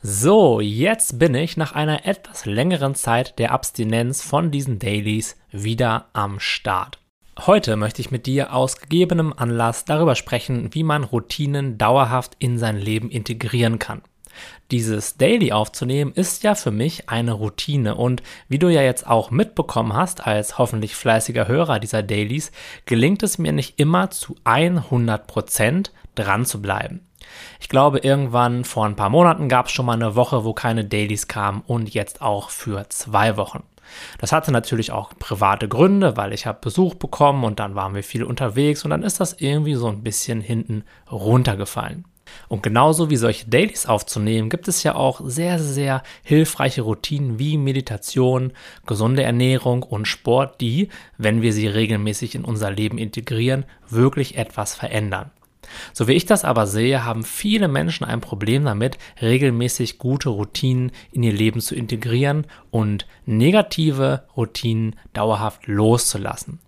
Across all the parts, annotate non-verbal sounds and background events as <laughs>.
So, jetzt bin ich nach einer etwas längeren Zeit der Abstinenz von diesen Dailies wieder am Start. Heute möchte ich mit dir aus gegebenem Anlass darüber sprechen, wie man Routinen dauerhaft in sein Leben integrieren kann. Dieses Daily aufzunehmen ist ja für mich eine Routine und wie du ja jetzt auch mitbekommen hast als hoffentlich fleißiger Hörer dieser Dailies, gelingt es mir nicht immer zu 100% dran zu bleiben. Ich glaube, irgendwann vor ein paar Monaten gab es schon mal eine Woche, wo keine Dailies kamen und jetzt auch für zwei Wochen. Das hatte natürlich auch private Gründe, weil ich habe Besuch bekommen und dann waren wir viel unterwegs und dann ist das irgendwie so ein bisschen hinten runtergefallen. Und genauso wie solche Dailies aufzunehmen, gibt es ja auch sehr, sehr hilfreiche Routinen wie Meditation, gesunde Ernährung und Sport, die, wenn wir sie regelmäßig in unser Leben integrieren, wirklich etwas verändern. So wie ich das aber sehe, haben viele Menschen ein Problem damit, regelmäßig gute Routinen in ihr Leben zu integrieren und negative Routinen dauerhaft loszulassen.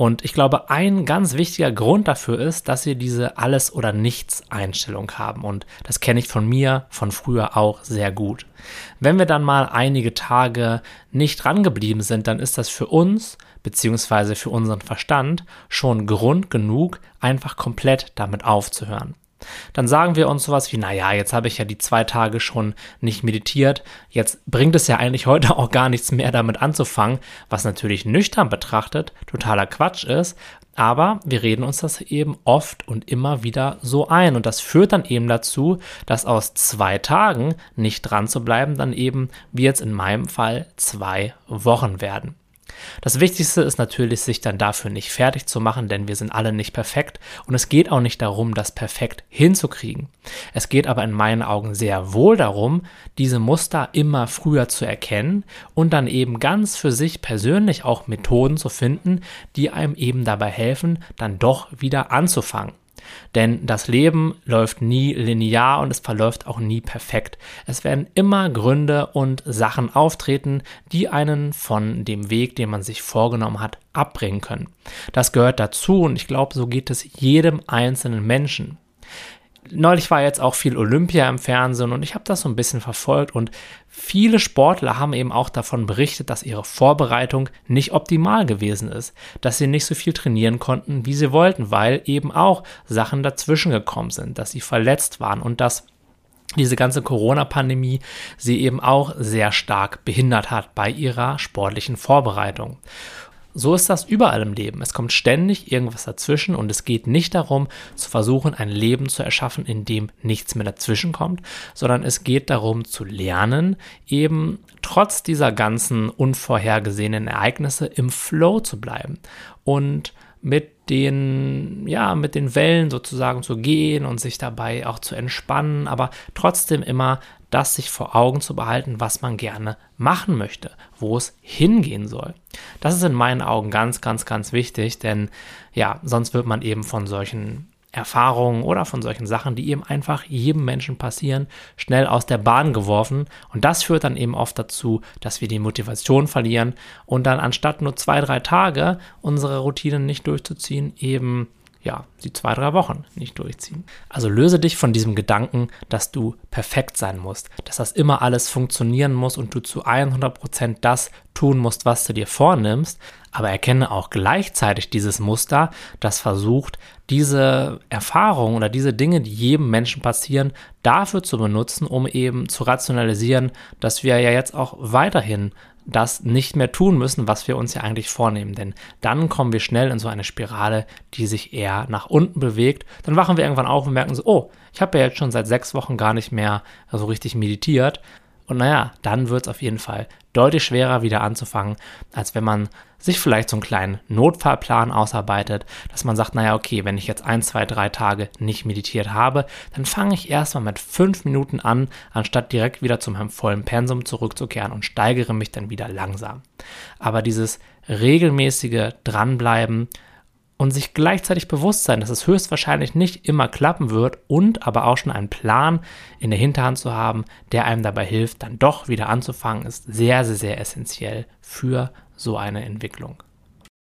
Und ich glaube, ein ganz wichtiger Grund dafür ist, dass sie diese Alles- oder Nichts-Einstellung haben. Und das kenne ich von mir, von früher auch sehr gut. Wenn wir dann mal einige Tage nicht drangeblieben sind, dann ist das für uns beziehungsweise für unseren Verstand schon Grund genug, einfach komplett damit aufzuhören. Dann sagen wir uns sowas wie, naja, jetzt habe ich ja die zwei Tage schon nicht meditiert, jetzt bringt es ja eigentlich heute <laughs> auch gar nichts mehr damit anzufangen, was natürlich nüchtern betrachtet totaler Quatsch ist, aber wir reden uns das eben oft und immer wieder so ein. Und das führt dann eben dazu, dass aus zwei Tagen nicht dran zu bleiben, dann eben, wie jetzt in meinem Fall, zwei Wochen werden. Das Wichtigste ist natürlich, sich dann dafür nicht fertig zu machen, denn wir sind alle nicht perfekt und es geht auch nicht darum, das perfekt hinzukriegen. Es geht aber in meinen Augen sehr wohl darum, diese Muster immer früher zu erkennen und dann eben ganz für sich persönlich auch Methoden zu finden, die einem eben dabei helfen, dann doch wieder anzufangen. Denn das Leben läuft nie linear und es verläuft auch nie perfekt. Es werden immer Gründe und Sachen auftreten, die einen von dem Weg, den man sich vorgenommen hat, abbringen können. Das gehört dazu und ich glaube, so geht es jedem einzelnen Menschen neulich war jetzt auch viel Olympia im Fernsehen und ich habe das so ein bisschen verfolgt und viele Sportler haben eben auch davon berichtet, dass ihre Vorbereitung nicht optimal gewesen ist, dass sie nicht so viel trainieren konnten, wie sie wollten, weil eben auch Sachen dazwischen gekommen sind, dass sie verletzt waren und dass diese ganze Corona-Pandemie sie eben auch sehr stark behindert hat bei ihrer sportlichen Vorbereitung. So ist das überall im Leben. Es kommt ständig irgendwas dazwischen und es geht nicht darum, zu versuchen, ein Leben zu erschaffen, in dem nichts mehr dazwischen kommt, sondern es geht darum zu lernen, eben trotz dieser ganzen unvorhergesehenen Ereignisse im Flow zu bleiben und mit den, ja, mit den Wellen sozusagen zu gehen und sich dabei auch zu entspannen, aber trotzdem immer das sich vor Augen zu behalten, was man gerne machen möchte, wo es hingehen soll. Das ist in meinen Augen ganz, ganz, ganz wichtig, denn ja, sonst wird man eben von solchen Erfahrungen oder von solchen Sachen, die eben einfach jedem Menschen passieren, schnell aus der Bahn geworfen. Und das führt dann eben oft dazu, dass wir die Motivation verlieren und dann anstatt nur zwei, drei Tage unsere Routinen nicht durchzuziehen, eben ja, die zwei, drei Wochen nicht durchziehen. Also löse dich von diesem Gedanken, dass du perfekt sein musst, dass das immer alles funktionieren muss und du zu 100% das tun musst, was du dir vornimmst, aber erkenne auch gleichzeitig dieses Muster, das versucht, diese Erfahrungen oder diese Dinge, die jedem Menschen passieren, dafür zu benutzen, um eben zu rationalisieren, dass wir ja jetzt auch weiterhin das nicht mehr tun müssen, was wir uns ja eigentlich vornehmen. Denn dann kommen wir schnell in so eine Spirale, die sich eher nach unten bewegt. Dann wachen wir irgendwann auf und merken so, oh, ich habe ja jetzt schon seit sechs Wochen gar nicht mehr so richtig meditiert. Und naja, dann wird es auf jeden Fall deutlich schwerer wieder anzufangen, als wenn man sich vielleicht so einen kleinen Notfallplan ausarbeitet, dass man sagt, naja, okay, wenn ich jetzt ein, zwei, drei Tage nicht meditiert habe, dann fange ich erstmal mit fünf Minuten an, anstatt direkt wieder zu meinem vollen Pensum zurückzukehren und steigere mich dann wieder langsam. Aber dieses regelmäßige Dranbleiben, und sich gleichzeitig bewusst sein, dass es höchstwahrscheinlich nicht immer klappen wird und aber auch schon einen Plan in der Hinterhand zu haben, der einem dabei hilft, dann doch wieder anzufangen, ist sehr, sehr, sehr essentiell für so eine Entwicklung.